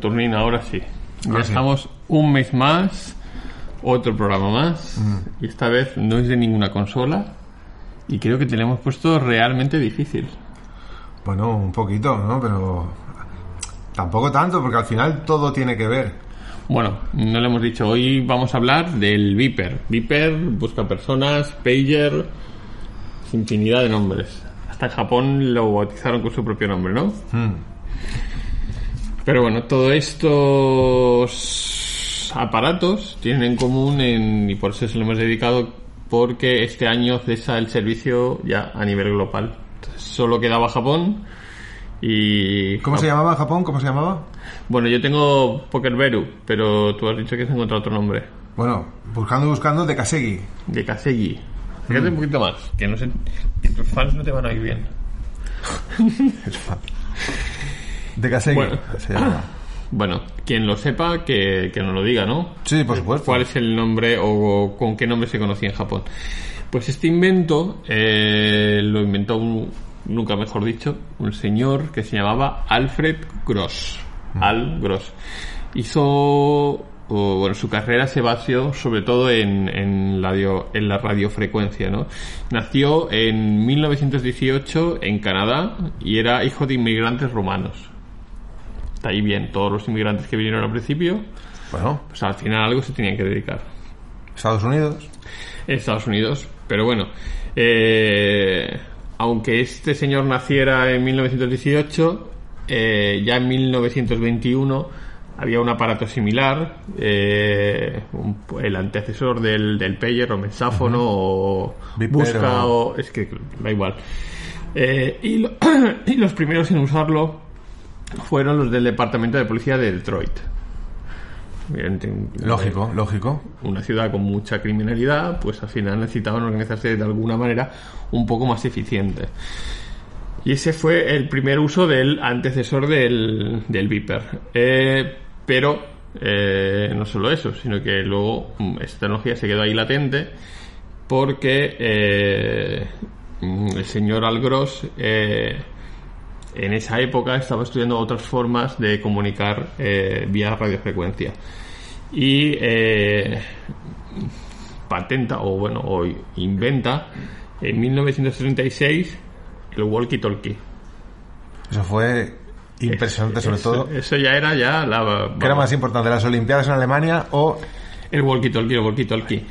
Saturnina, ahora sí. Ya Ahora sí. estamos un mes más, otro programa más, y esta vez no es de ninguna consola, y creo que te lo hemos puesto realmente difícil. Bueno, un poquito, ¿no? Pero tampoco tanto, porque al final todo tiene que ver. Bueno, no le hemos dicho, hoy vamos a hablar del Viper. Viper busca personas, Pager, infinidad de nombres. Hasta en Japón lo bautizaron con su propio nombre, ¿no? Mm. Pero bueno, todos estos aparatos tienen en común, en- y por eso se lo hemos dedicado, porque este año cesa el servicio ya a nivel global. Entonces, solo quedaba Japón y... ¿Cómo se llamaba Japón? ¿Cómo se llamaba? Bueno, yo tengo Poker Veru, pero tú has dicho que has encontrado otro nombre. Bueno, buscando y buscando de Kasegi. De Kasegi. Fíjate un poquito más, que no sé... que tus fans no te van a ir bien. De Bueno. se. Bueno, quien lo sepa, que, que nos lo diga, ¿no? Sí, por supuesto. ¿Cuál es el nombre o con qué nombre se conocía en Japón? Pues este invento eh, lo inventó un, nunca mejor dicho, un señor que se llamaba Alfred Gross. Al Gross. Hizo, o, bueno, su carrera se basó sobre todo en, en, la, dio- en la radiofrecuencia, ¿no? Nació en 1918 en Canadá y era hijo de inmigrantes rumanos. Está ahí bien, todos los inmigrantes que vinieron al principio, Bueno, pues al final algo se tenían que dedicar. Estados Unidos. Estados Unidos. Pero bueno, eh, aunque este señor naciera en 1918, eh, ya en 1921 había un aparato similar, eh, un- el antecesor del, del pager o mensáfono o Viper busca o... es que da igual. Eh, y, lo- y los primeros en usarlo fueron los del Departamento de Policía de Detroit. Lógico, lógico. una ciudad con mucha criminalidad, pues al final necesitaban organizarse de alguna manera un poco más eficiente. Y ese fue el primer uso del antecesor del, del Viper. Eh, pero eh, no solo eso, sino que luego mm, esta tecnología se quedó ahí latente porque eh, mm, el señor Algros eh, en esa época estaba estudiando otras formas de comunicar eh, vía radiofrecuencia y eh, patenta o bueno o inventa en 1936 el walkie-talkie. Eso fue impresionante, sobre Eso- todo. Eso ya era ya la ¿Qué era más importante, las Olimpiadas en Alemania o el walkie-talkie, el walkie-talkie.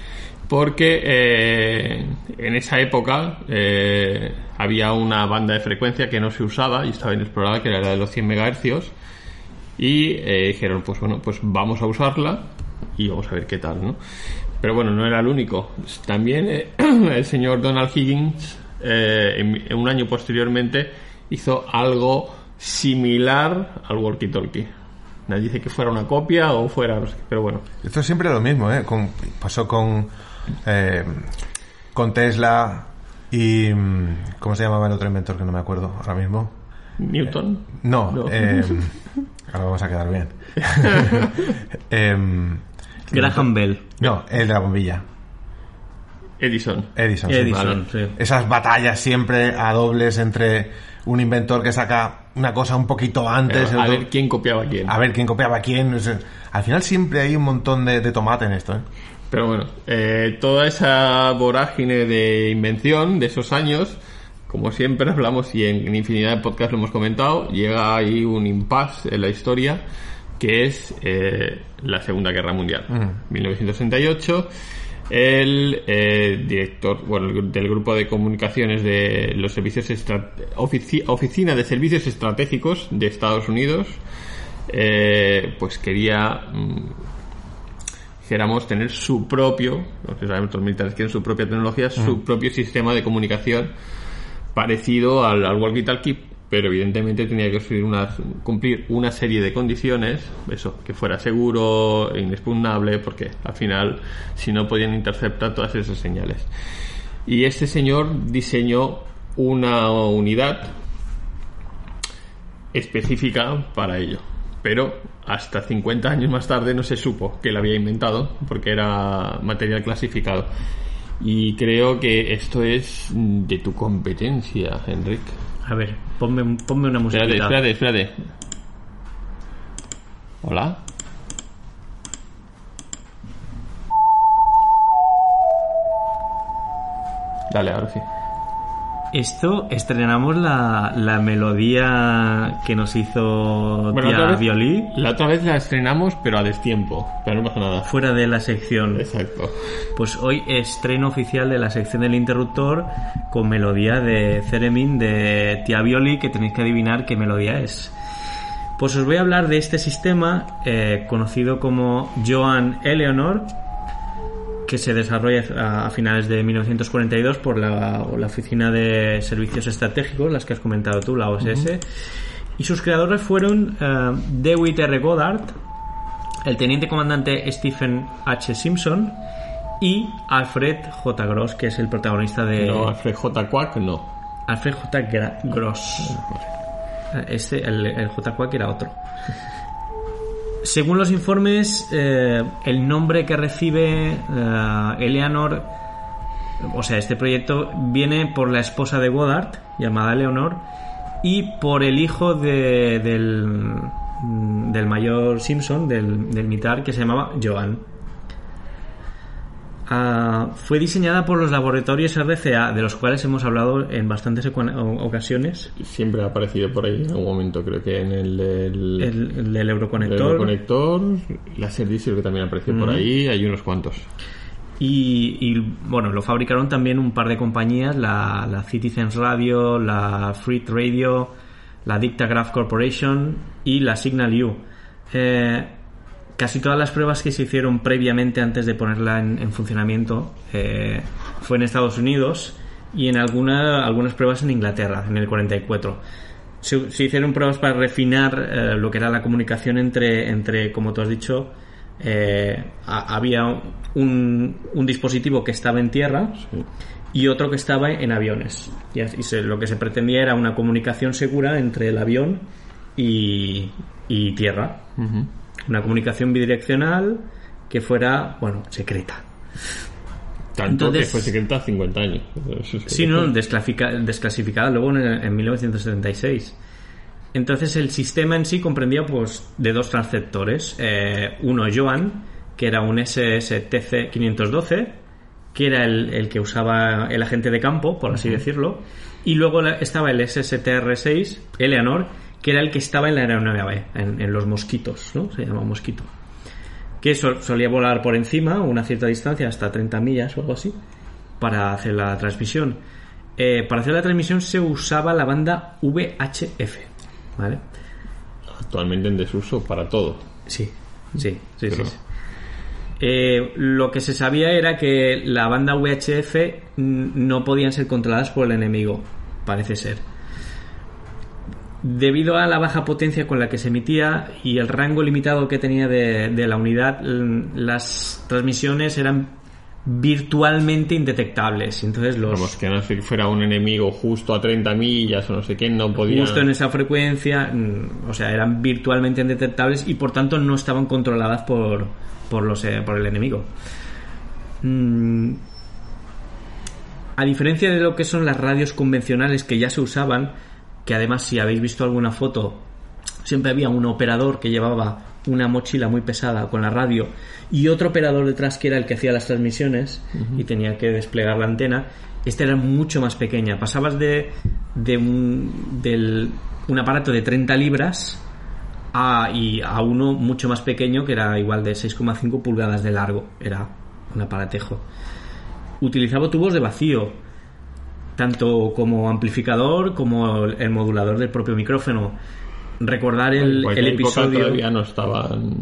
Porque eh, en esa época eh, había una banda de frecuencia que no se usaba y estaba inexplorada, que era la de los 100 megahercios. Y eh, dijeron, pues bueno, pues vamos a usarla y vamos a ver qué tal, ¿no? Pero bueno, no era el único. También eh, el señor Donald Higgins, en, un año posteriormente, hizo algo similar al walkie-talkie. Nadie dice que fuera una copia o fuera, pero bueno. Esto es siempre lo mismo, ¿eh? Pasó con, eh, con Tesla y... mm, ¿Cómo se llamaba el otro inventor que no me acuerdo ahora mismo? Newton. No, No. eh, ahora vamos a quedar bien. Graham Bell. no, el de la bombilla. Edison. Edison. sí, Edison, sí. Esas batallas siempre a dobles entre un inventor que saca una cosa un poquito antes. a otro- ver quién copiaba a quién. a ver quién copiaba a quién. al final siempre hay un montón de, de tomate en esto. ¿eh? Pero bueno, eh, toda esa vorágine de invención de esos años, como siempre hablamos y en, en infinidad de podcasts lo hemos comentado, llega ahí un impasse en la historia que es eh, la Segunda Guerra Mundial. 1968, el eh, director bueno, del grupo de comunicaciones de los servicios ofici- Oficina de Servicios Estratégicos de Estados Unidos, eh, pues quería dijéramos, tener su propio, lo que sabemos los militares quieren su propia tecnología, su propio sistema de comunicación parecido al, al walkie-talkie, pero evidentemente tenía que subir una- cumplir una serie de condiciones, eso, que fuera seguro, e inexpugnable, porque al final, si no, podían interceptar todas esas señales. Y este señor diseñó una unidad específica para ello. Pero hasta 50 años más tarde no se supo que la había inventado porque era material clasificado. Y creo que esto es de tu competencia, Enric. A ver, ponme, ponme una música. Espérate, espérate, espérate. Hola. Dale, ahora sí. Esto estrenamos la, la melodía que nos hizo Bueno, tía otra vez- Violí La otra vez la estrenamos, pero a destiempo. Pero no pasa nada. fuera de la sección. Exacto. Pues hoy estreno oficial de la sección del interruptor con melodía de Ceremin de Tía Violi que tenéis que adivinar qué melodía es. Pues os voy a hablar de este sistema eh, conocido como Joan Eleanor que se desarrolla a, finales de 1942 por la, la Oficina de Servicios Estratégicos, las que has comentado tú, la OSS. Y sus creadores fueron eh, Dewitt R. Goddard, el teniente comandante Stephen H. Simpson y Alfred J. Gross, que es el protagonista de No, Alfred J. Quack no. Alfred J. Gra- Gross. Este, el, el J. Quack era otro. Según los informes, eh, el nombre que recibe eh, Eleanor, o sea, este proyecto viene por la esposa de Goddard, llamada Eleanor, y por el hijo de- del, del mayor Simpson, del, del militar, que se llamaba Joan. Ah, fue diseñada por los laboratorios RCA, de los cuales hemos hablado en bastantes ocasiones. Siempre ha aparecido por ahí en algún momento, creo que en el del, El, el del el Euroconector. conector, la Servicio que también apareció por ahí, hay unos cuantos. Y, y, bueno, lo fabricaron también un par de compañías, la, la Citizens Radio, la Freight Radio, la Dictagraph Corporation y la Signal U. Eh, casi todas las pruebas que se hicieron previamente antes de ponerla en, en funcionamiento eh, fue en Estados Unidos y en alguna, algunas pruebas en Inglaterra, en el 44. Se, hicieron pruebas para refinar eh, lo que era la comunicación entre, entre como tú has dicho, eh, ha- había un, un dispositivo que estaba en tierra y otro que estaba en aviones. Y, se- lo que se pretendía era una comunicación segura entre el avión y, y tierra. Una comunicación bidireccional que fuera, bueno, secreta. Tanto Entonces- que fue secreta 50 años. Sí, no, desclasifica- desclasificada luego en, en 1976. Entonces el sistema en sí comprendía pues de dos transceptores. Eh, uno Joan, que era un SSTC 512, que era el, el que usaba el agente de campo, por así decirlo. Y luego estaba el SSTR6, Eleanor, que era el que estaba en la aeronave, en, en los mosquitos, ¿no? Se llama mosquito. Que sol- solía volar por encima, una cierta distancia, hasta 30 millas o algo así, para hacer la transmisión. Eh, para hacer la transmisión se usaba la banda VHF, ¿vale? Actualmente en desuso para todo. Sí, sí, sí, sí. Pero- sí. Eh, lo que se sabía era que la banda VHF no podían ser controladas por el enemigo, parece ser. Debido a la baja potencia con la que se emitía y el rango limitado que tenía de, de la unidad, las transmisiones eran virtualmente indetectables. Entonces los, Vamos, que no sé que fuera un enemigo justo a 30 millas o no sé qué, no podía. justo en esa frecuencia, mm, o sea, eran virtualmente indetectables y por tanto no estaban controladas por, por, los, eh, por el enemigo. Mm, a diferencia de lo que son las radios convencionales que ya se usaban, que además si habéis visto alguna foto, siempre había un operador que llevaba una mochila muy pesada con la radio y otro operador detrás que era el que hacía las transmisiones y tenía que desplegar la antena. Esta era mucho más pequeña. Pasabas de, de un, del, un aparato de 30 libras a, y a uno mucho más pequeño que era igual de 6,5 pulgadas de largo. Era un aparatejo. Utilizaba tubos de vacío, tanto como amplificador como el modulador del propio micrófono. Recordar el, En el episodio. todavía no estaban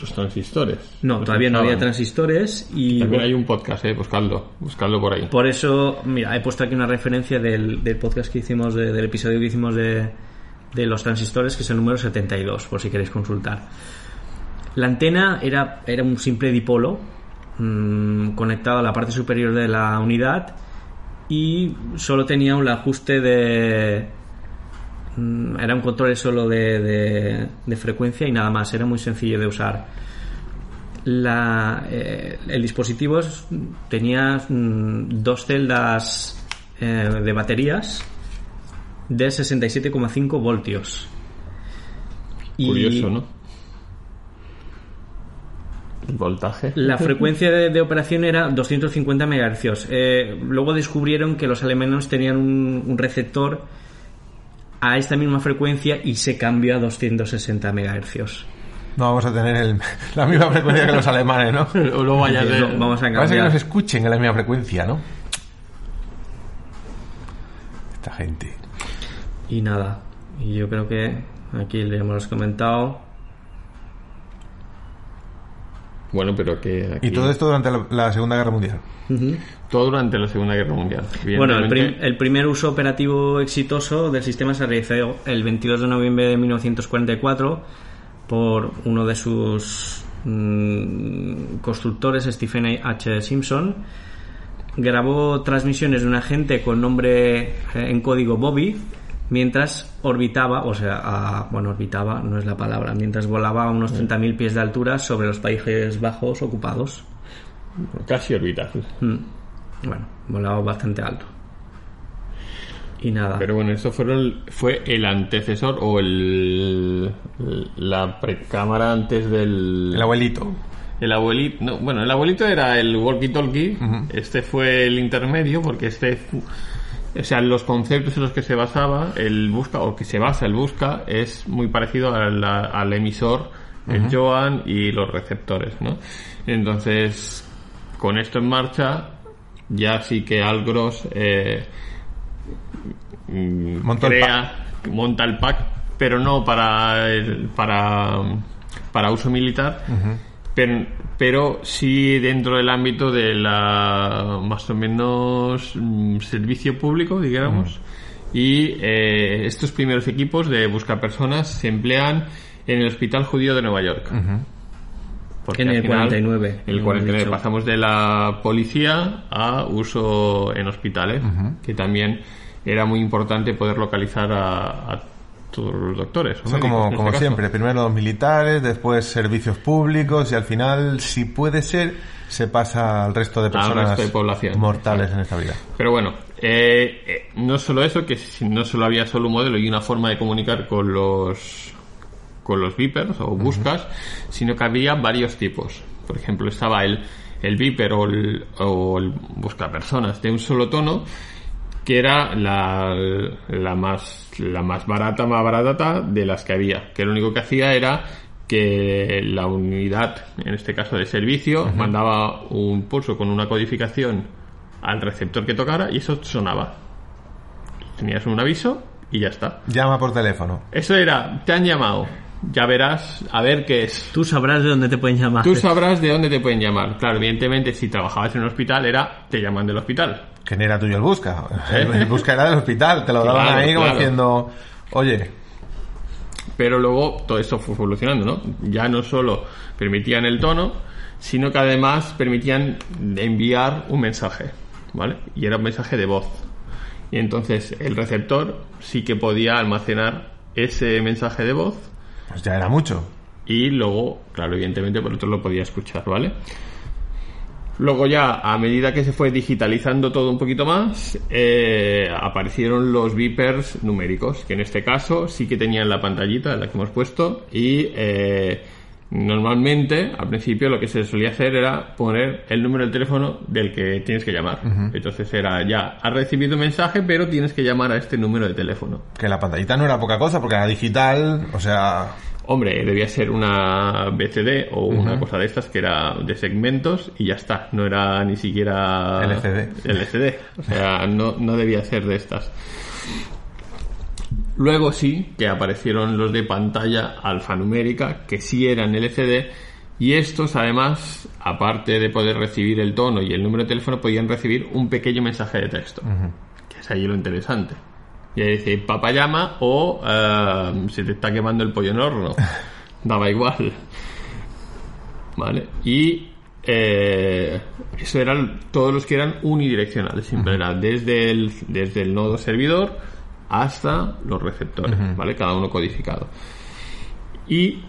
los transistores. No, todavía no había transistores y También hay un podcast, eh, buscadlo, buscadlo por ahí. por eso, mira, he puesto aquí una referencia del, del podcast que hicimos, de- del episodio que hicimos de, de los transistores, que es el número 72, por si queréis consultar. La antena era, era un simple dipolo mm, conectado a la parte superior de la unidad y solo tenía un ajuste de... mm, Era un control solo de, de- frecuencia y nada más, era muy sencillo de usar. La, eh, el dispositivo tenía mm, dos celdas eh, de baterías de 67,5 voltios. Y Curioso, ¿no? El voltaje. La frecuencia de, de operación era 250 MHz. Eh, luego descubrieron que los alemanes tenían un, un receptor a esta misma frecuencia y se cambió a 260 MHz. No vamos a tener el- la misma frecuencia que los alemanes, ¿no? O no vaya a Entonces, ser- no, vamos a Parece que nos escuchen en la misma frecuencia, ¿no? Esta gente. Y nada, y yo creo que aquí le hemos comentado. Bueno, pero que. aquí- Y todo esto durante la, la Segunda Guerra Mundial. todo durante la Segunda Guerra Mundial. Bueno, el, prim- el primer uso operativo exitoso del sistema se realizó el 22 de noviembre de 1944 por uno de sus mm, constructores, Stephen H. Simpson. Grabó transmisiones de un agente con nombre eh, en código Bobby mientras orbitaba, o sea, a- bueno, orbitaba no es la palabra, mientras volaba a unos 30.000 pies de altura sobre los Países Bajos ocupados. Casi orbital. Mm. Bueno, volaba bastante alto. Y nada. Pero bueno, eso fueron, fue el antecesor o el. La precámara antes del. El abuelito. El abuelito, no, bueno, el abuelito era el walkie-talkie, este fue el intermedio, porque este, fu- o sea, los conceptos en los que se basaba el busca, o que se basa el busca, es muy parecido al, al emisor, el Joan y los receptores, ¿no? Entonces, con esto en marcha, ya sí que Algros eh, mm, el crea, monta el pack, pero no para el- para para uso militar, pero, pero sí dentro del ámbito de la más o menos mm, servicio público, digamos. Y eh, estos primeros equipos de busca personas se emplean en el Hospital Judío de Nueva York. Porque En el final, 49, En el hemos 49 dicho. pasamos de la policía a uso en hospitales, que también era muy importante poder localizar a, a todos los doctores. o Eso médicos, como, como este siempre, primero los militares, después servicios públicos y al final, si puede ser, se pasa al resto de personas resto de población. mortales en esta vida. Pero bueno, eh, eh, no solo eso, que si- no solo había solo un modelo y una forma de comunicar con los con los beepers o buscas, sino que había varios tipos. Por ejemplo, estaba el, el beeper o el, o el buscapersonas de un solo tono, que era la, la más la más barata, más barata de las que había. Que lo único que hacía era que la unidad, en este caso de servicio, mandaba un pulso con una codificación al receptor que tocara y eso sonaba. Tenías un aviso y ya está. Llama por teléfono. Eso era, te han llamado, ya verás a ver qué es. Tú sabrás de dónde te pueden llamar. Tú sabrás de dónde te pueden llamar. Claro, evidentemente, si trabajabas en un hospital, era, te llaman del hospital. ¿Quién era tuyo el busca? El, el busca era del hospital, te lo Claro, daban ahí como claro. diciendo, oye, Pero luego todo esto fue evolucionando, ¿no? Ya no solo permitían el tono, sino que además permitían enviar un mensaje, ¿vale? Y era un mensaje de voz. Y entonces el receptor sí que podía almacenar ese mensaje de voz pues ya era mucho. y luego, claro, evidentemente por otro lo podía escuchar, ¿vale? Luego ya, a medida que se fue digitalizando todo un poquito más, eh, aparecieron los beepers numéricos, que en este caso sí que tenían la pantallita, la que hemos puesto, y eh, normalmente, al principio, lo que se solía hacer era poner el número del teléfono del que tienes que llamar. Entonces era ya, has recibido un mensaje, pero tienes que llamar a este número de teléfono. Que la pantallita no era poca cosa porque era digital, o sea... Hombre, debía ser una BCD o una cosa de estas que era de segmentos y ya está. No era ni siquiera LCD. LCD. O sea, no, no debía ser de estas. Luego sí que aparecieron los de pantalla alfanumérica, que sí eran LCD, y estos además, aparte de poder recibir el tono y el número de teléfono, podían recibir un pequeño mensaje de texto, que es ahí lo interesante. Y ahí dice, papá llama o eh, se te está quemando el pollo en horno. Daba igual. ¿Vale? Y eh, eso eran todos los que eran unidireccionales, siempre era desde el, desde el nodo servidor hasta los receptores, ¿vale? Cada uno codificado. Y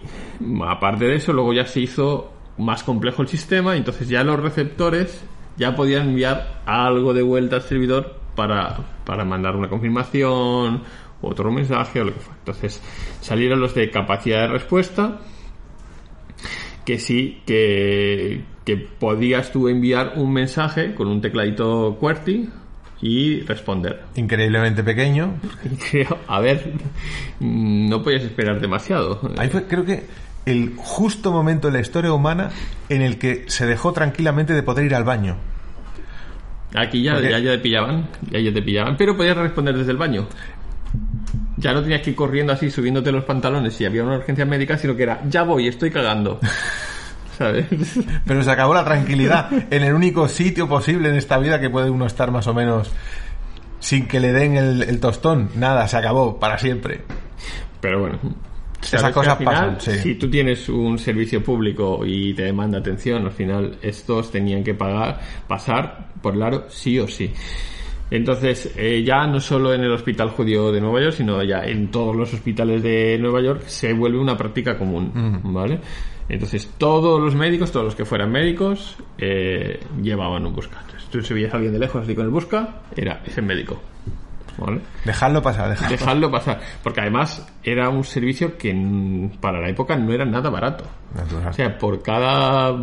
aparte de eso, luego ya se hizo más complejo el sistema, entonces ya los receptores ya podían enviar algo de vuelta al servidor para, para mandar una confirmación, otro mensaje o lo que fuera. Entonces salieron los de capacidad de respuesta, que sí, que, que podías tú enviar un mensaje con un tecladito QWERTY y responder. Increíblemente pequeño. Creo, a ver, no podías esperar demasiado. Ahí fue, creo que, el justo momento en la historia humana en el que se dejó tranquilamente de poder ir al baño. Aquí ya, Porque- ya, ya te pillaban, ya, ya te pillaban, pero podías responder desde el baño. Ya no tenías que ir corriendo así, subiéndote los pantalones si había una urgencia médica, sino que era, ya voy, estoy cagando. ¿Sabes? Pero se acabó la tranquilidad en el único sitio posible en esta vida que puede uno estar más o menos sin que le den el, el tostón. Nada, se acabó para siempre. Pero bueno. Esas sabes que cosas al final, pasan, sí. Si tú tienes un servicio público y te demanda atención, al final estos tenían que pagar, pasar por el aro sí o sí. Entonces, eh, ya no solo en el Hospital Judío de Nueva York, sino ya en todos los hospitales de Nueva York se vuelve una práctica común, ¿vale? Entonces, todos los médicos, todos los que fueran médicos, eh, llevaban un busca. Entonces, tú si veías a alguien de lejos así con el busca, era ese médico, ¿vale? Dejadlo pasar, dejadlo. Dejarlo pasar. Porque además era un servicio que mm, para la época no era nada barato. Natural. O sea, por cada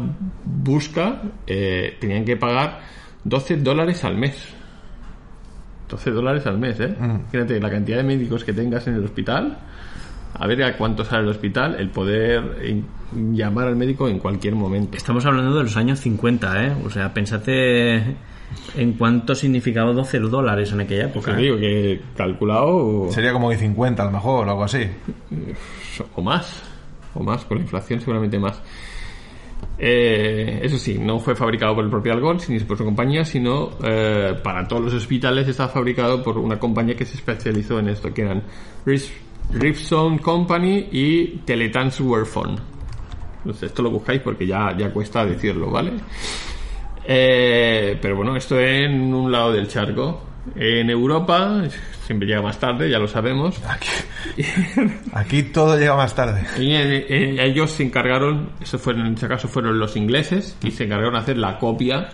busca eh, tenían que pagar 12 dólares al mes. 12 dólares al mes, ¿eh? Fíjate, la cantidad de médicos que tengas en el hospital. A ver a cuánto sale el hospital, el poder eh, llamar al médico en cualquier momento. Estamos hablando de los años 50, ¿eh? O sea, pensate en cuánto significaba 12 dólares en aquella época. te digo que calculado Sería como de 50 a lo mejor o algo así. o más, o más, con la inflación seguramente más. Eh, eso sí, no fue fabricado por el propio Algon ni por su compañía, sino eh, para todos los hospitales estaba fabricado por una compañía que se especializó en esto, que eran Ripson Company y Teletransferphone. Entonces, esto lo buscáis porque ya, ya cuesta decirlo, ¿vale? Eh, pero bueno, esto en un lado del charco. En Europa, siempre llega más tarde, ya lo sabemos. Aquí, aquí todo llega más tarde. Y eh, eh, ellos se encargaron, eso fueron, en este caso fueron los ingleses, y se encargaron de hacer la copia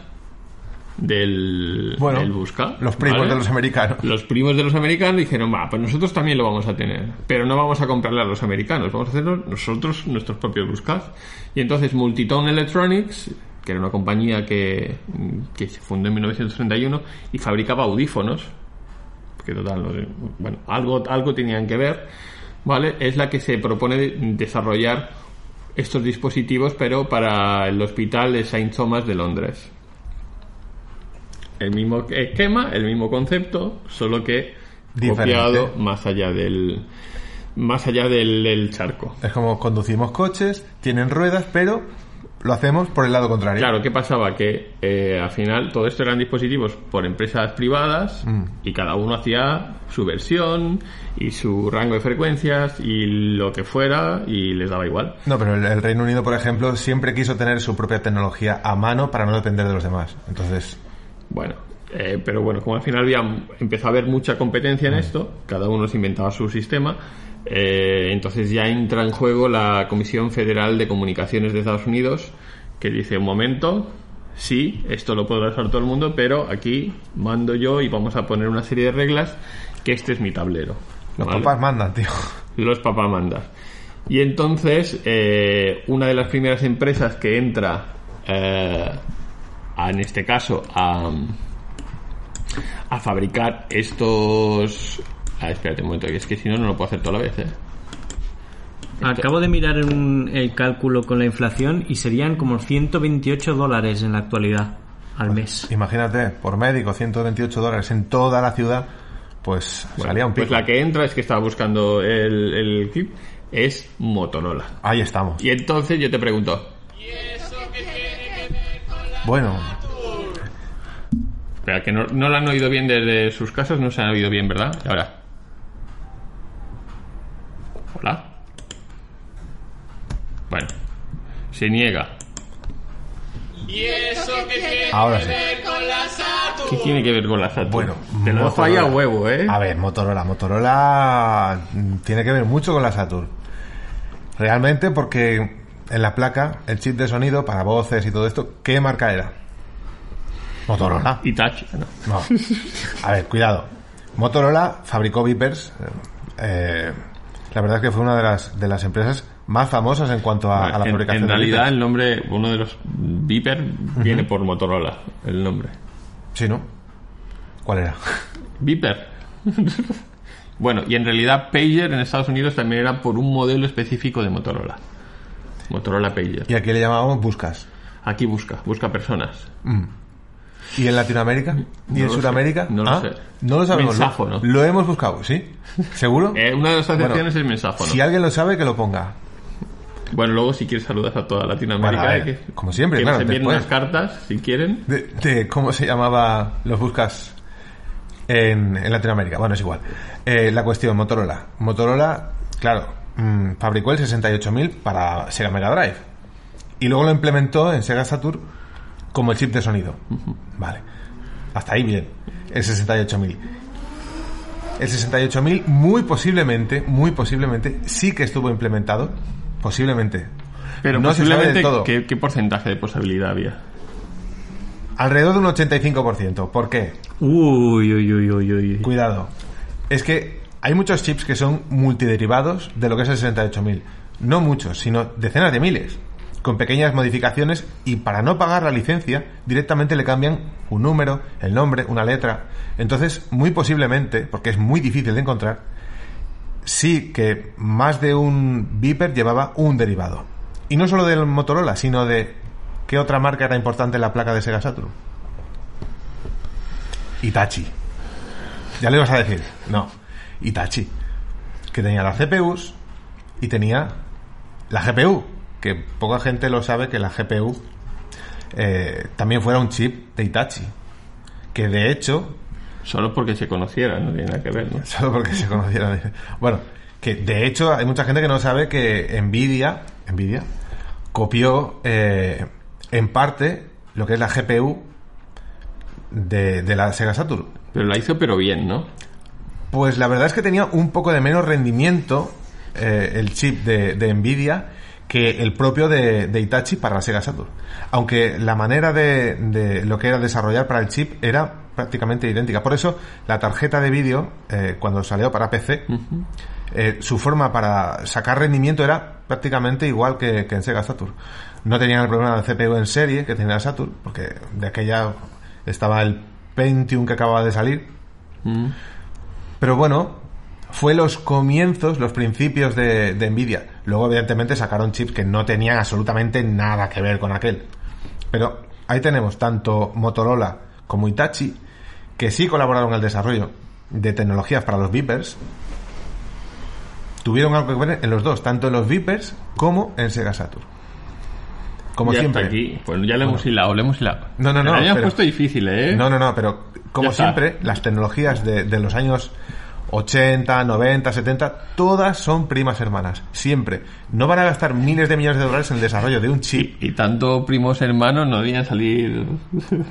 del, Bueno, del Busca. los primos ¿vale? de los americanos. Los primos de los americanos dijeron, va, pues nosotros también lo vamos a tener, pero no vamos a comprarle a los americanos, vamos a hacerlo nosotros, nuestros propios Buscas. Y entonces Multitone Electronics, que era una compañía que, que se fundó en 1931 y fabricaba audífonos, que total, bueno, algo, algo tenían que ver, ¿vale? Es la que se propone de- desarrollar estos dispositivos, pero para el hospital de St. Thomas de Londres. El mismo esquema, el mismo concepto, solo que Diferente. copiado más allá del más allá del, del charco. Es como conducimos coches, tienen ruedas, pero lo hacemos por el lado contrario. Claro, ¿qué pasaba? Que eh, al final todo esto eran dispositivos por empresas privadas y cada uno hacía su versión y su rango de frecuencias y lo que fuera y les daba igual. No, pero el, el Reino Unido, por ejemplo, siempre quiso tener su propia tecnología a mano para no depender de los demás. Entonces, Bueno, eh, pero bueno, como al final había, empezó a haber mucha competencia en esto, cada uno se inventaba su sistema, eh, entonces ya entra en juego la Comisión Federal de Comunicaciones de Estados Unidos, que dice, un momento, sí, esto lo podrá usar todo el mundo, pero aquí mando yo y vamos a poner una serie de reglas que este es mi tablero. Los ¿vale? papás mandan, tío. Los papás mandan. Y entonces, eh, una de las primeras empresas que entra, eh, a, en este caso, a, a fabricar estos... Ah, espérate un momento, que es que si no, no lo puedo hacer toda la vez, ¿eh? Acabo de mirar un- el cálculo con la inflación y serían como 128 dólares en la actualidad al mes. Imagínate, por médico, 128 dólares en toda la ciudad, pues salía un Pues pico. la que entra es que estaba buscando el, el clip, es Motorola. Ahí estamos. Y entonces yo te pregunto, Bueno, espera, que no, no la han oído bien desde sus casas, no se han oído bien, ¿verdad? Y ahora. Hola. Bueno, se niega. ahora sí. ¿Qué tiene que ver con la Saturn? Bueno, te lo Motorola. falla huevo, ¿eh? A ver, Motorola. Motorola mm, tiene que ver mucho con la Saturn. Realmente porque en la placa, el chip de sonido para voces y todo esto, ¿qué marca era? Motorola. No. No. A ver, cuidado. Motorola fabricó Vipers. eh, la verdad es que fue una de las, de las empresas más famosas en cuanto a, a la en, fabricación en realidad el nombre, uno de los Viper viene por Motorola, el nombre. Sí, ¿no? ¿Cuál era? Viper. bueno, y en realidad Pager en Estados Unidos también era por un modelo específico de Motorola. Motorola Pager. Y aquí le llamábamos Buscas. Aquí busca, busca personas. ¿Y en Latinoamérica? ¿Y en sé, Sudamérica? no lo Ah, sé. No lo sabemos. lo- Mensáfono. Lo, hemos buscado, ¿sí? ¿Seguro? Eh, una de las asociaciones Bueno, es mensáfono. Si alguien lo sabe, que lo ponga. Bueno, luego si quieres saludas a toda Latinoamérica. Bueno, a ver, eh, que, como siempre, que claro, nos envíen unas cartas, si quieren. De, de cómo se llamaba los Buscas en, en Latinoamérica. Bueno, es igual. Eh, la cuestión, Motorola. Motorola, claro, mm, fabricó el 68000 para Sega Mega Drive. Y luego lo implementó en Sega Saturn como el chip de sonido. Vale. Hasta ahí bien. El 68000. El 68000 muy posiblemente, muy posiblemente sí que estuvo implementado. Posiblemente. Pero no se sabe posiblemente, todo. ¿qué, qué porcentaje de posibilidad había? Alrededor de un 85%. ¿Por qué? Uy, uy, uy, uy, uy. Cuidado. Es que hay muchos chips que son multiderivados de lo que es el 68000. No muchos, sino decenas de miles. Con pequeñas modificaciones y para no pagar la licencia directamente le cambian un número, el nombre, una letra. Entonces, muy posiblemente, porque es muy difícil de encontrar, sí que más de un Viper llevaba un derivado. Y no solo del Motorola, sino de qué otra marca era importante en la placa de Sega Saturn. Itachi. Ya le ibas a decir. No. Itachi. Que tenía las CPUs y tenía la GPU. Que poca gente lo sabe que la GPU eh, también fuera un chip de Itachi. Que de hecho, Solo porque se conociera, no tiene nada que ver, ¿no? solo porque se conociera. Bueno, que de hecho hay mucha gente que no sabe que Nvidia, Nvidia copió eh, en parte lo que es la GPU de, de la Sega Saturn. Pero la hizo, pero bien, ¿no? Pues la verdad es que tenía un poco de menos rendimiento eh, el chip de, de Nvidia que el propio de, de Itachi para la Sega Saturn. Aunque la manera de, de lo que era desarrollar para el chip era prácticamente idéntica. Por eso la tarjeta de vídeo, eh, cuando salió para PC, eh, su forma para sacar rendimiento era prácticamente igual que, que en Sega Saturn. No tenían el problema del CPU en serie que tenía Saturn, porque de aquella estaba el Pentium que acababa de salir, pero bueno, fue los comienzos, los principios de, de Nvidia. Luego, evidentemente, sacaron chips que no tenían absolutamente nada que ver con aquel. Pero ahí tenemos tanto Motorola como Itachi, que sí colaboraron en el desarrollo de tecnologías para los Vipers. Tuvieron algo que ver en los dos, tanto en los Vipers como en Sega Saturn. Como ya siempre. está aquí. Pues ya le hemos hilado, le hemos hilado. No, no, no, Pero puesto difícil, ¿eh? No, no, no, pero como siempre, las tecnologías de, de los años 80, 90, 70, todas son primas hermanas. Siempre. No van a gastar miles de millones de dólares en el desarrollo de un chip. Y tanto primos hermanos no debían salir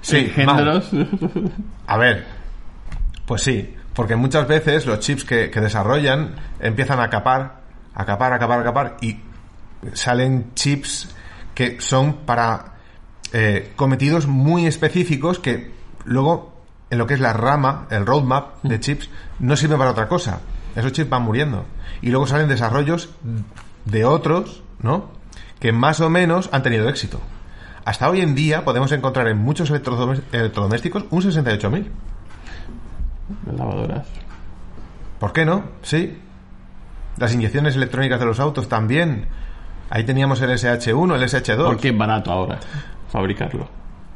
Sí, géneros. A ver, pues sí, porque muchas veces los chips que, que desarrollan empiezan a capar, a capar, a capar, a capar y salen chips que son para eh, cometidos muy específicos que luego en lo que es la rama, el roadmap de chips, no sirve para otra cosa. Esos chips van muriendo. Y luego salen desarrollos de otros, ¿no? Que más o menos han tenido éxito. Hasta hoy en día podemos encontrar en muchos electrodomés- electrodomésticos un 68000. Las lavadoras. ¿Por qué no? Sí. Las inyecciones electrónicas de los autos también. Ahí teníamos el SH1, el SH2. Porque es barato ahora fabricarlo.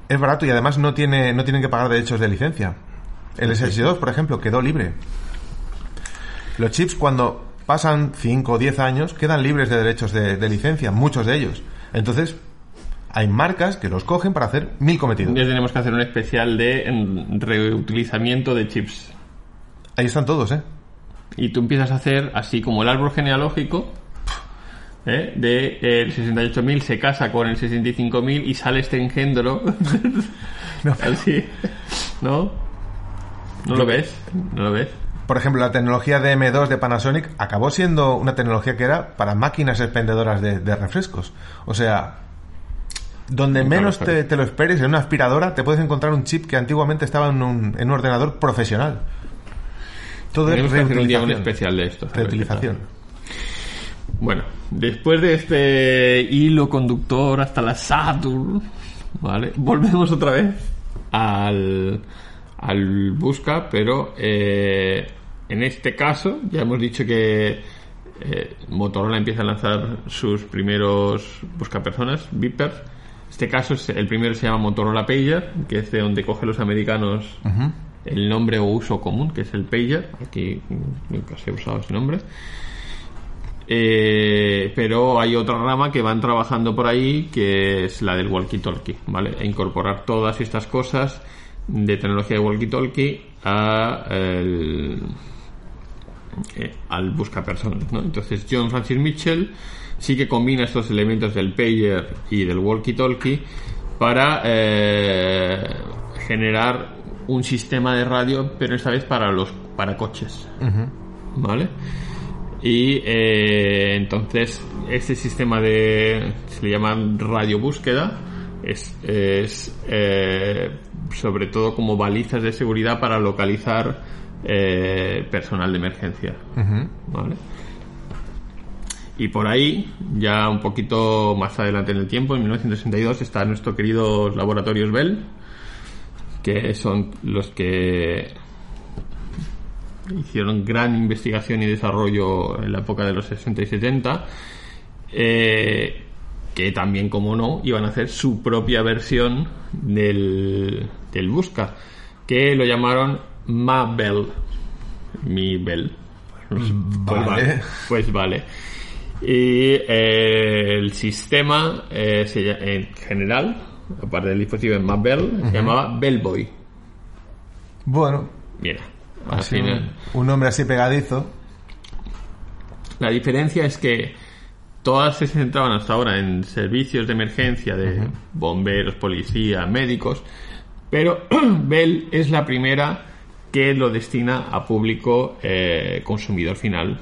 Es barato y además no tiene no tienen que pagar derechos de licencia. El SH2, por ejemplo, quedó libre. Los chips cuando pasan 5 o 10 años quedan libres de derechos de, de licencia, muchos de ellos. Entonces, hay marcas que los cogen para hacer mil cometidos. Ya tenemos que hacer un especial de en, reutilizamiento de chips. Ahí están todos, ¿eh? Y tú empiezas a hacer así como el árbol genealógico. ¿Eh? De eh, el 68.000 se casa con el 65.000 y sale este engendro. Así. ¿No? ¿No lo ves? ¿No lo ves? Por ejemplo, la tecnología de M2 de Panasonic acabó siendo una tecnología que era para máquinas expendedoras de, de refrescos. O sea, donde Nunca menos te, lo esperes, en una aspiradora, te puedes encontrar un chip que antiguamente estaba en un, en un ordenador profesional. Todo es hacer un día un reutilización. especial de esto. Reutilización. Bueno, después de este hilo conductor hasta la Saturn, ¿vale? Volvemos otra vez al, al busca, pero eh, en este caso ya hemos dicho que eh, Motorola empieza a lanzar sus primeros buscapersonas, Viper. Este caso es, el primero se llama Motorola Pager, que es de donde cogen los americanos el nombre o uso común, que es el Pager. Aquí nunca se ha usado ese nombre. Eh, pero hay otra rama que van trabajando por ahí que es la del walkie-talkie, ¿vale? E incorporar todas estas cosas de tecnología de walkie-talkie a el- eh, al buscapersonas, ¿no? Entonces John Francis Mitchell sí que combina estos elementos del pager y del walkie-talkie para eh, generar un sistema de radio, pero esta vez para los para coches, ¿vale? Y eh, entonces este sistema de se le llama radio búsqueda es, es eh, sobre todo como balizas de seguridad para localizar eh, personal de emergencia, ¿vale? Y por ahí, ya un poquito más adelante en el tiempo, en 1962, está nuestro querido Laboratorios Bell, que son los que hicieron gran investigación y desarrollo en la época de los 60 y 70, eh, que también, como no, iban a hacer su propia versión del, del Busca, que lo llamaron Ma-Bell. Mi Bell. Pues Vale. vale. Pues vale. Y eh, el sistema, eh, se en general, aparte del dispositivo en Ma-Bell, se llamaba Bellboy. Bueno, Mira, al así final. un, un nombre así pegadizo. La diferencia es que todas se centraban hasta ahora en servicios de emergencia de bomberos, policía, médicos, pero Bell es la primera que lo destina a público eh, consumidor final.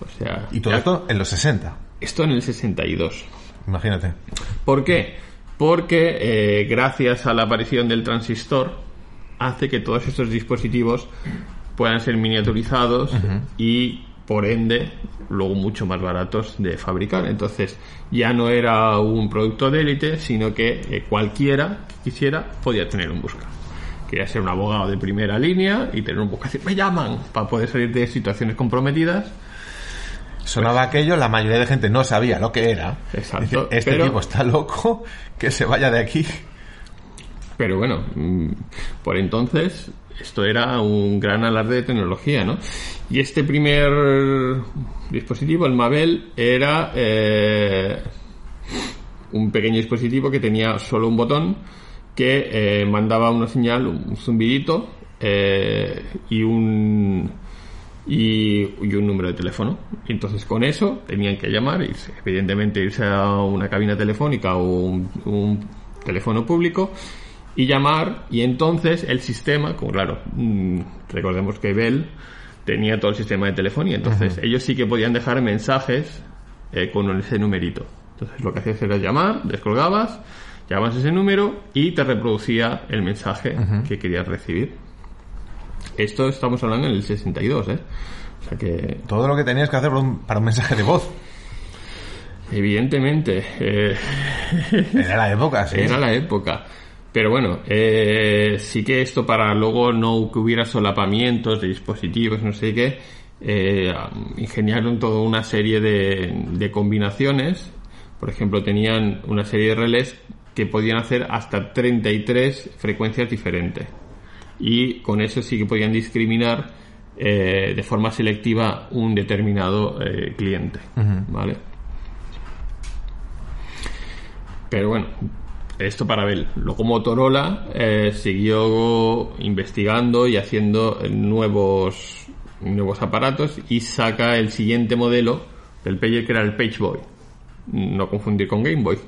O sea, Y todo ya- esto en los 60. esto en el 62. Imagínate. ¿Por qué? Porque eh, gracias a la aparición del transistor hace que todos estos dispositivos puedan ser miniaturizados y por ende luego mucho más baratos de fabricar. Entonces ya no era un producto de élite, sino que eh, cualquiera que quisiera podía tener un busca. Quería ser un abogado de primera línea y tener un busca. Decir, me llaman para poder salir de situaciones comprometidas. Sonaba aquello, la mayoría de gente no sabía lo que era. Exacto, Dice, este pero- tipo está loco, que se vaya de aquí. Pero bueno, mm, por entonces esto era un gran alarde de tecnología, ¿no? Y este primer dispositivo, el Mabel, era eh, un pequeño dispositivo que tenía solo un botón que eh, mandaba una señal, un zumbidito eh, y un y, un número de teléfono. Entonces con eso tenían que llamar, irse, evidentemente irse a una cabina telefónica o un teléfono público y llamar y entonces el sistema, como claro, mm, recordemos que Bell tenía todo el sistema de telefonía, entonces ellos sí que podían dejar mensajes eh, con ese numerito. Entonces lo que hacías era llamar, descolgabas, llamabas ese número y te reproducía el mensaje que querías recibir. Esto estamos hablando en el 62, ¿eh? O sea que Todo lo que tenías que hacer para un, para un mensaje de voz. evidentemente eh, Era la época, sí. Era la época. Pero bueno, eh, sí que esto para luego no que hubiera solapamientos de dispositivos, no sé qué, eh, ingeniaron toda una serie de, de combinaciones. Por ejemplo, tenían una serie de relés que podían hacer hasta 33 frecuencias diferentes. Y con eso sí que podían discriminar eh, de forma selectiva un determinado eh, cliente. ¿Vale? Pero bueno, esto para ver. Luego Motorola eh, siguió investigando y haciendo nuevos, nuevos aparatos y saca el siguiente modelo del pager que era el Page Boy. No confundir con Game Boy.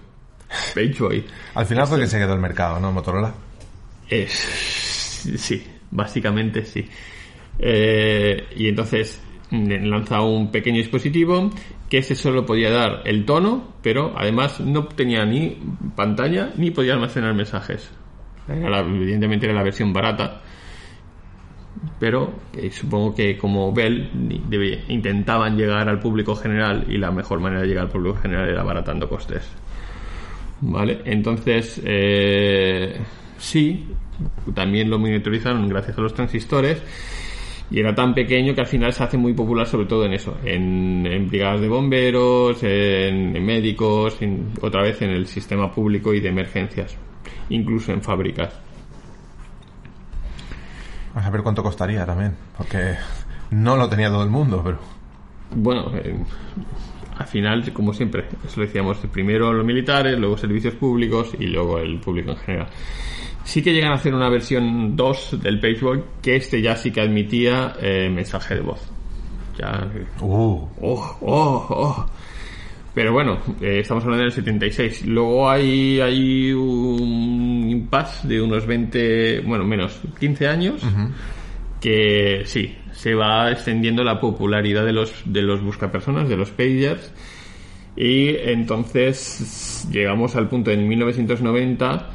Page Boy. Al final fue que se quedó el mercado, ¿no? Motorola. Es, sí, básicamente sí. Eh, y entonces lanza un pequeño dispositivo que ese solo podía dar el tono, pero además no tenía ni pantalla ni podía almacenar mensajes. Evidentemente era la versión barata, pero supongo que como Bell intentaban llegar al público general y la mejor manera de llegar al público general era abaratando costes. Vale, entonces eh, sí, también lo monitorizaron gracias a los transistores y era tan pequeño que al final se hace muy popular sobre todo en eso, en, en brigadas de bomberos, en, en médicos, en- otra vez en el sistema público y de emergencias, incluso en fábricas. Vamos a ver cuánto costaría también. Porque no lo tenía todo el mundo, pero. Bueno, eh, al final, como siempre, eso lo decíamos, primero los militares, luego servicios públicos y luego el público en general. Sí que llegan a hacer una versión 2 del PageBoy que este ya sí que admitía eh, mensaje de voz. Ya, Uh, oh, oh, oh. Pero bueno, eh, estamos hablando del 76. Luego hay, hay un impasse de unos 20, bueno, menos, 15 años, que sí, se va extendiendo la popularidad de los, de los buscapersonas, de los pagers, y entonces llegamos al punto en 1990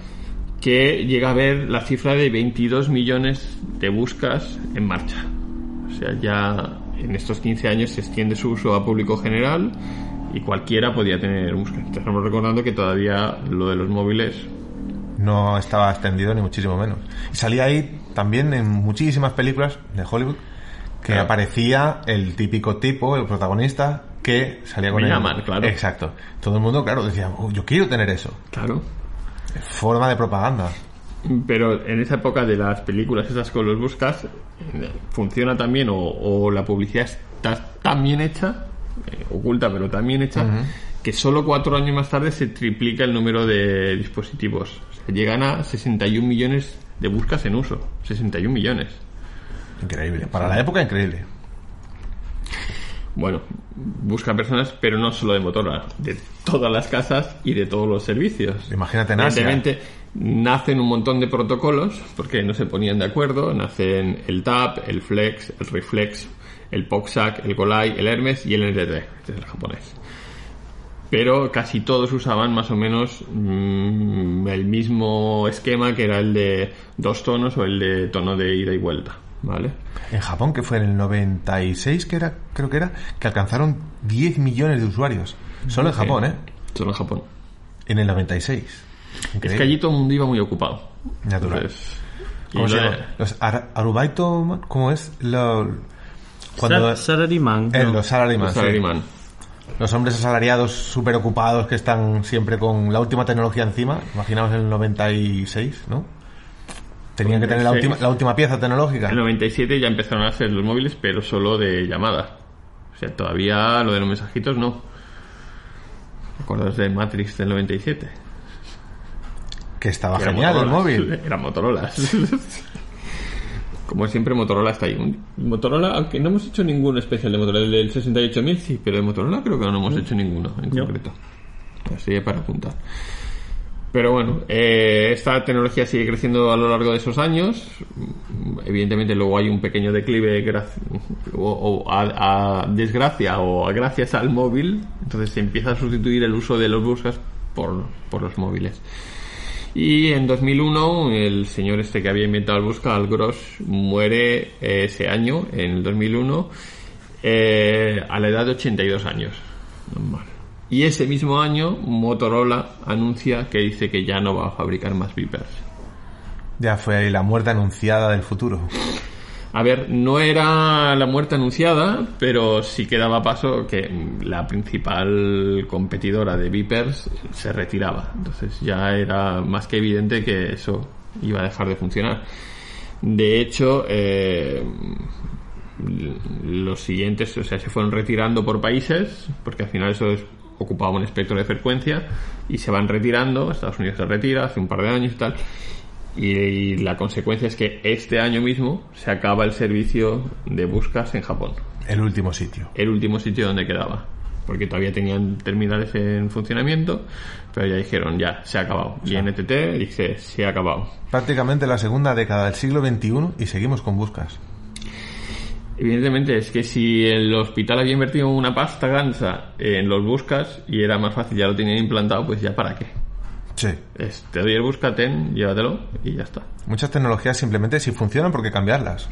que llega a haber la cifra de 22 millones de buscas en marcha. O sea, ya en estos 15 años se extiende su uso a público general y cualquiera podía tener busca. Estamos recordando que todavía lo de los móviles no estaba extendido ni muchísimo menos. Y salía ahí también en muchísimas películas de Hollywood que Claro. aparecía el típico tipo, el protagonista, que salía con él. llaman, claro. Exacto. Todo el mundo, claro, decía, "Oh, yo quiero tener eso. Claro. Forma de propaganda. Pero en esa época de las películas esas con los buscas, funciona también o, o la publicidad está tan bien hecha, eh, oculta pero tan bien hecha, que solo cuatro años más tarde se triplica el número de dispositivos. O sea, llegan a 61 millones de buscas en uso. 61 millones. Increíble. Para la época, increíble. Bueno, busca personas, pero no solo de Motorola, de todas las casas y de todos los servicios. Imagínate en Asia. Evidentemente, nacen un montón de protocolos porque no se ponían de acuerdo. Nacen el TAP, el Flex, el Reflex, el POXAC, el Golai, el Hermes y el NTT, este es el japonés. Pero casi todos usaban más o menos mm, el mismo esquema que era el de dos tonos o el de tono de ida y vuelta, ¿vale? En Japón, que fue en el 96, que era, creo que era, que alcanzaron 10 millones de usuarios. Solo en Japón, ¿eh? Solo en Japón. En el 96. Es Increíble. que allí todo el mundo iba muy ocupado. Natural. Entonces, ¿Cómo se llama? Los ar- Arubaito, ¿cómo es? Lo, cuando, Sa- Salaryman. eh, ¿no? los salaryman, los sí. salaryman. Los hombres asalariados súper ocupados que están siempre con la última tecnología encima. Imaginaos en el 96, ¿no? Tenían que tener la 96. última, la última pieza tecnológica. En el 97 ya empezaron a hacer los móviles, pero solo de llamadas. O sea, todavía lo de los mensajitos no. ¿Te acuerdas de Matrix del 97? Que estaba era genial el móvil. Era Motorola. Como siempre, Motorola está ahí. Motorola, aunque no hemos hecho ningún especial de Motorola, el del 68000 sí, pero de Motorola creo que no hemos hecho ninguno en No. concreto. Así para apuntar. Pero bueno, eh, esta tecnología sigue creciendo a lo largo de esos años. evidentemente luego hay un pequeño declive a, desgracia o gracias al móvil, entonces se empieza a sustituir el uso de los buscas por, por los móviles. Y en 2001 el señor este que había inventado el busca, Al Gross, muere eh, ese año, en el 2001, eh, a la edad de 82 años. Y ese mismo año Motorola anuncia que dice que ya no va a fabricar más Vipers ya fue la muerte anunciada del futuro. A ver, no era la muerte anunciada, pero sí que daba paso que la principal competidora de Vipers se retiraba. Entonces ya era más que evidente que eso iba a dejar de funcionar. De hecho, eh, los siguientes, o sea, se fueron retirando por países, porque al final eso ocupaba un espectro de frecuencia, y se van retirando. Estados Unidos se retira hace un par de años y tal y la consecuencia es que este año mismo se acaba el servicio de buscas en Japón. El último sitio. El último sitio donde quedaba. Porque todavía tenían terminales en funcionamiento, pero ya dijeron, ya, se ha acabado. y NTT dice, se ha acabado. Prácticamente la segunda década del siglo XXI y seguimos con buscas. Evidentemente, es que si el hospital había invertido una pasta gansa en los buscas y era más fácil, ya lo tenían implantado, pues ya para qué. Sí. te doy el buscaten, llévatelo y ya está. Muchas tecnologías simplemente si funcionan, porque cambiarlas?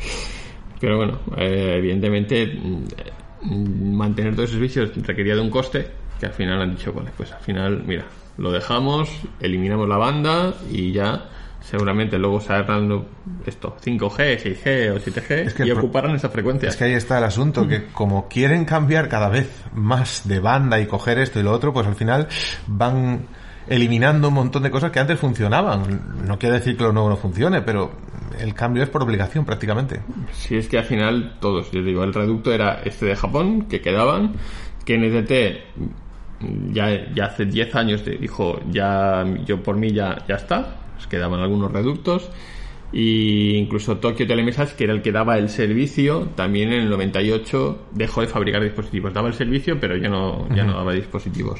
Pero bueno, eh, evidentemente mm, mantener todos esos servicios requería de un coste que al final han dicho, vale, pues al final, mira, lo dejamos, eliminamos la banda y ya seguramente luego se harán esto 5G, 6G o 7G y ocuparán esa frecuencia. Es que ahí está el asunto, que como quieren cambiar cada vez más de banda y coger esto y lo otro, pues al final van eliminando un montón de cosas que antes funcionaban. No quiere decir que lo nuevo no funcione, pero el cambio es por obligación prácticamente. Si es que al final todos, yo digo, el reducto era este de Japón, que quedaban, que NTT ya, ya hace 10 años dijo, ya yo por mí ya, ya está, quedaban algunos reductos. Y incluso Tokyo Telemessage, que era el que daba el servicio, también en el 98 dejó de fabricar dispositivos. Daba el servicio, pero ya no, ya no daba dispositivos.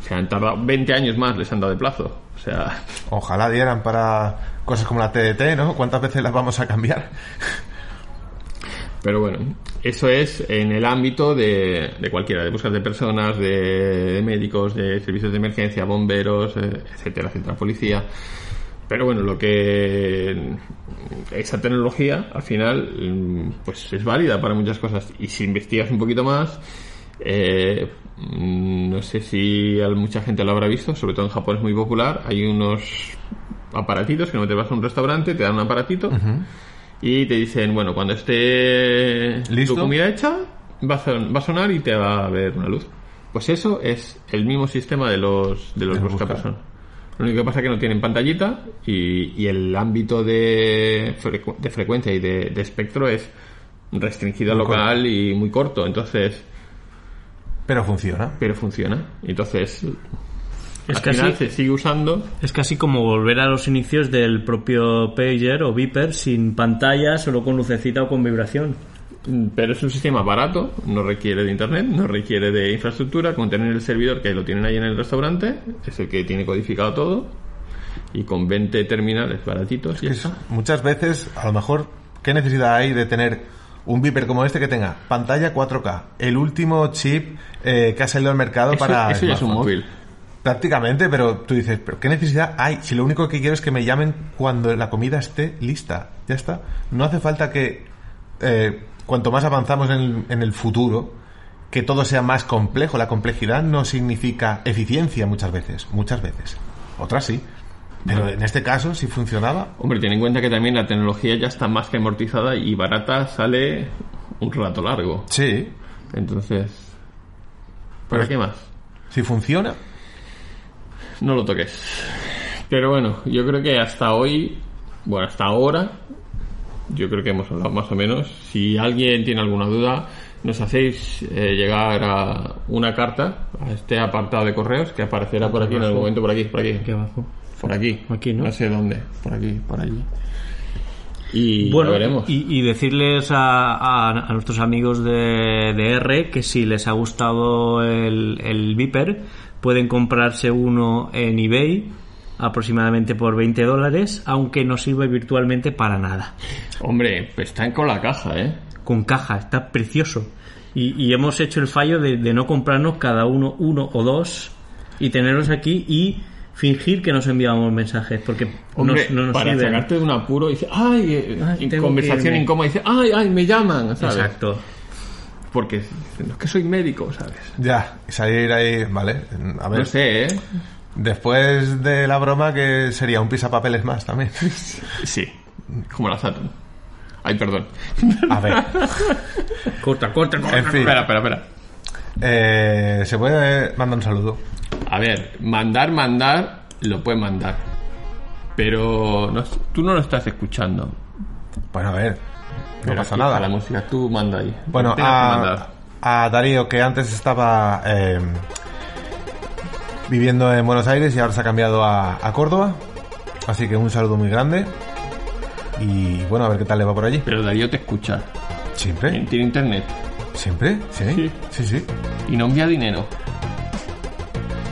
Se han tardado 20 años más, les han dado de plazo. O sea. Ojalá dieran para cosas como la TDT, ¿no? ¿Cuántas veces las vamos a cambiar? Pero bueno, eso es en el ámbito de, cualquiera, de búsqueda de personas, de, médicos, de servicios de emergencia, bomberos, eh, etcétera, etcétera, policía. Pero bueno, lo que esa tecnología al final pues es válida para muchas cosas. Y si investigas un poquito más eh, no sé si mucha gente lo habrá visto, sobre todo en Japón es muy popular. Hay unos aparatitos que no te vas a un restaurante, te dan un aparatito y te dicen, bueno, cuando esté tu comida hecha, va a, sonar y te va a ver una luz. Pues eso es el mismo sistema de los de los busca Lo único que pasa es que no tienen pantallita y, el ámbito de, de frecuencia y de, espectro es restringido local y muy corto. Entonces, pero funciona. Pero funciona. Entonces, es casi, se sigue usando. Es casi como volver a los inicios del propio pager o beeper sin pantalla, solo con lucecita o con vibración. Pero es un sistema barato, no requiere de internet, no requiere de infraestructura, con tener el servidor que lo tienen ahí en el restaurante, es el que tiene codificado todo, y con 20 terminales baratitos. Y muchas veces, a lo mejor, ¿qué necesidad hay de tener un Viper como este que tenga pantalla 4K, el último chip eh, que ha salido al mercado para. Eso ya es un móvil. Prácticamente, pero tú dices, ¿pero qué necesidad hay? Si lo único que quiero es que me llamen cuando la comida esté lista. Ya está. No hace falta que, eh, cuanto más avanzamos en en el futuro, que todo sea más complejo. La complejidad no significa eficiencia muchas veces. Muchas veces. Otras sí. Pero en este caso, si funcionaba. Hombre, ten en cuenta que también la tecnología ya está más que amortizada y barata sale un rato largo. Sí. Entonces. ¿Para qué más? Si funciona. No lo toques. Pero bueno, yo creo que hasta hoy, bueno, hasta ahora, yo creo que hemos hablado más o menos. Si alguien tiene alguna duda, nos hacéis eh, llegar a una carta a este apartado de correos que aparecerá por aquí en el momento, por aquí, por aquí. Aquí abajo. Por aquí. Aquí, ¿no? No sé dónde. Por aquí, por allí. Y bueno, veremos. Y, decirles a, a, nuestros amigos de, de, R que si les ha gustado el, el Viper, pueden comprarse uno en eBay aproximadamente por 20 dólares, aunque no sirve virtualmente para nada. Hombre, pues está con la caja, ¿eh? Con caja, está precioso. Y, y hemos hecho el fallo de, de no comprarnos cada uno uno o dos y tenerlos aquí y fingir que nos enviábamos mensajes, porque Hombre, nos- no nos para sirven. sacarte de un apuro, dice, ay, eh, Ay, en que conversación incómoda, dice, ay, ay, me llaman, ¿sabes? Exacto. Porque no es que soy médico, ¿sabes? Ya, y salir ahí, vale. A ver, No sé, ¿eh? Después de la broma que sería un pisapapeles más también. Sí, como la Saturn. Ay, perdón. A ver, Corta, corta, corta. en fin, Espera, espera, espera. eh, se puede mandar un saludo. A ver, mandar, mandar, lo puedes mandar. Pero no- tú no lo estás escuchando. Bueno, a ver, no Pero pasa nada. La música, tú manda ahí. Bueno, a, a Darío, que antes estaba eh, viviendo en Buenos Aires y ahora se ha cambiado a, a Córdoba. Así que un saludo muy grande. Y bueno, a ver qué tal le va por allí. Pero Darío te escucha. ¿Siempre? Tiene internet. ¿Siempre? ¿Sí? Sí. Sí, sí. Y no envía dinero.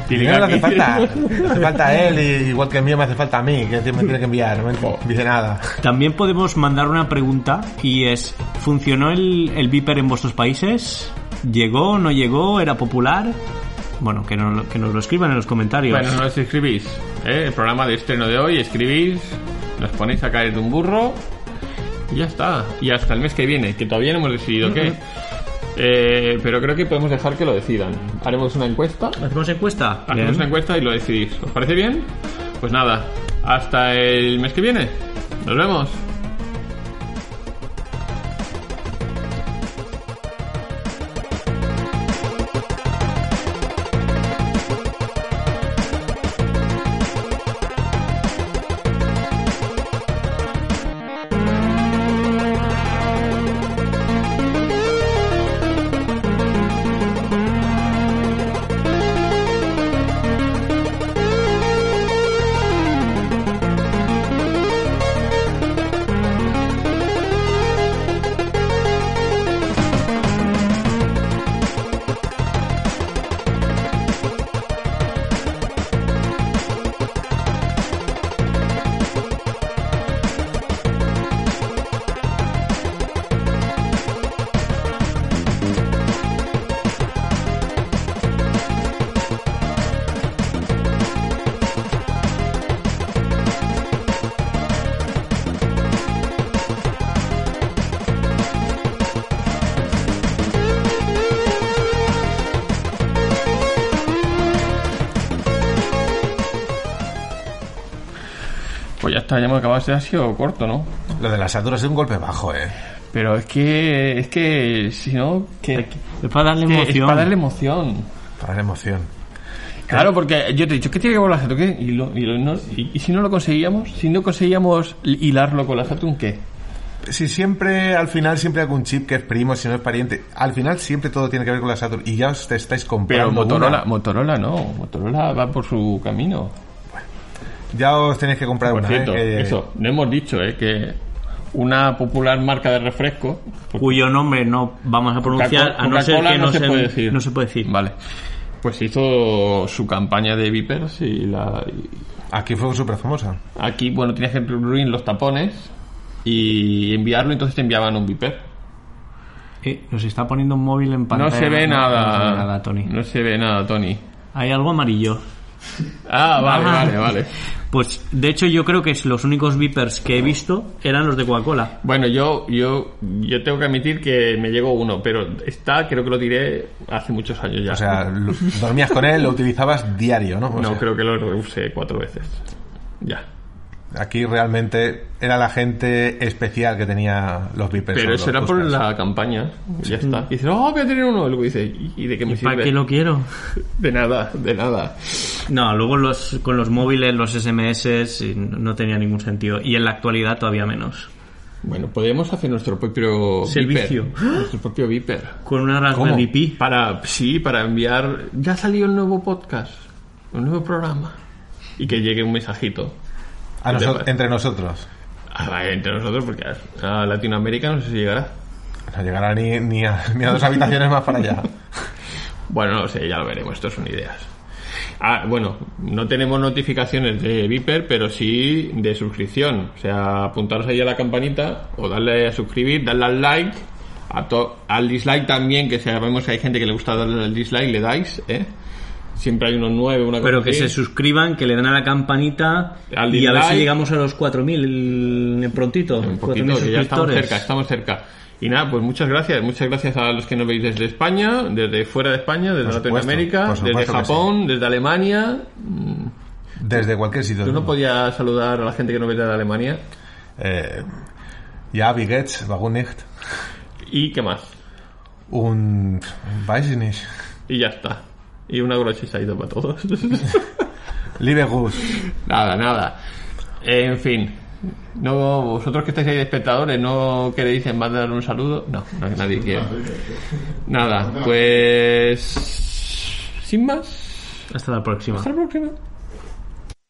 Dinero le hace falta. Le hace falta a él y igual que el mío me hace falta a mí, que me tiene que enviar. No me dice nada. También podemos mandar una pregunta y es, ¿funcionó el, el Viper en vuestros países? ¿Llegó, no llegó? ¿Era popular? Bueno, que, no- que nos lo escriban en los comentarios. Bueno, nos escribís. ¿eh? El programa de estreno de hoy, escribís, nos ponéis a caer de un burro y ya está. Y hasta el mes que viene, que todavía no hemos decidido qué. Eh, pero creo que podemos dejar que lo decidan. Haremos una encuesta. ¿Hacemos encuesta? Hacemos Bien. una encuesta y lo decidís. ¿Os parece bien? Pues nada, hasta el mes que viene. Nos vemos. Ha sido corto, ¿no? Lo de la Saturn es un golpe bajo, eh. Pero es que, es que, si no, que, Es para darle que es emoción. para darle emoción. Para la emoción. Claro, porque yo te he dicho, ¿qué tiene que ver con la Saturn? Y, lo- y lo- no- y- y si no lo conseguíamos, si no conseguíamos hilarlo con la Saturn, ¿qué? Si siempre, al final, siempre hay algún chip que es primo, si no es pariente. Al final, siempre todo tiene que ver con la Saturn. Y ya os te estáis comprando. Pero Motorola, una. Motorola no, Motorola va por su camino. Ya os tenéis que comprar Por una, cierto, eh, que- eso, no hemos dicho, ¿eh? Que una popular marca de refresco, Cuyo nombre no vamos a pronunciar, a no ser que no no se se, puede decir. No se puede decir. Vale. Pues hizo su campaña de Vipers y la y Aquí fue súper famosa. aquí, bueno, tenías que incluir los tapones y enviarlo, entonces te enviaban un Viper. Eh, nos está poniendo un móvil en pantalla. No se ve No, nada. no se ve nada, Tony. No se ve nada, Tony. Hay algo amarillo. Ah, vale, Ah. vale, vale. Pues de hecho yo creo que es los únicos Vipers que he visto eran los de Coca-Cola. Bueno, yo, yo, yo tengo que admitir que me llegó uno, pero está, creo que lo tiré hace muchos años ya. O sea, lo- dormías con él, lo utilizabas diario, ¿no? O no, sea, creo que lo usé cuatro veces. Ya. Aquí realmente era la gente especial que tenía los Vipers. Pero eso era por la campaña. y Ya está. Y dices, oh, voy a tener uno. Y luego dice, ¿y y de qué me ¿Para sirve? qué lo quiero? De nada, de nada. No, luego los, con los móviles, los SMS, y no tenía ningún sentido. Y en la actualidad todavía menos. Bueno, podemos hacer nuestro propio Servicio. Viper. Nuestro propio Viper. Con una Raspberry Pi. Para, sí, para enviar. Ya salió el nuevo podcast, un nuevo programa. Y que llegue un mensajito. A ¿Qué te noso- parece? entre nosotros. Ah, entre nosotros, porque a Latinoamérica no sé si llegará. No llegará ni, ni, a, ni a dos habitaciones más para allá. Bueno, no sé, ya lo veremos. Esto son ideas. Ah, bueno, no tenemos notificaciones de Viper, pero sí de suscripción. O sea, apuntaros ahí a la campanita o darle a suscribir, darle al like, a to- al dislike también, que sabemos que hay gente que le gusta darle al dislike, le dais, ¿eh? Siempre hay unos nueve, una cosa Pero que así. se suscriban, que le den a la campanita Al y a ver si llegamos a los 4.000 prontito. un 4.000 poquito, que ya estamos cerca, estamos cerca. Y nada, pues muchas gracias, muchas gracias a los que nos veis desde España, desde fuera de España, desde supuesto, Latinoamérica, desde Japón, desde Alemania. Desde cualquier sitio. ¿Tú no podías saludar a la gente que nos ve desde Alemania? Eh, ja, wie geht's? Warum nicht? ¿Y qué más? Un... Weiß ich nicht. Y ya está. Y una ido para todos. Liebe Gus. nada, nada. En fin. No, vosotros que estáis ahí de espectadores, ¿no queréis mandar un saludo? No, no nadie quiere. Nada, pues... Sin más. Hasta la próxima. Hasta la próxima.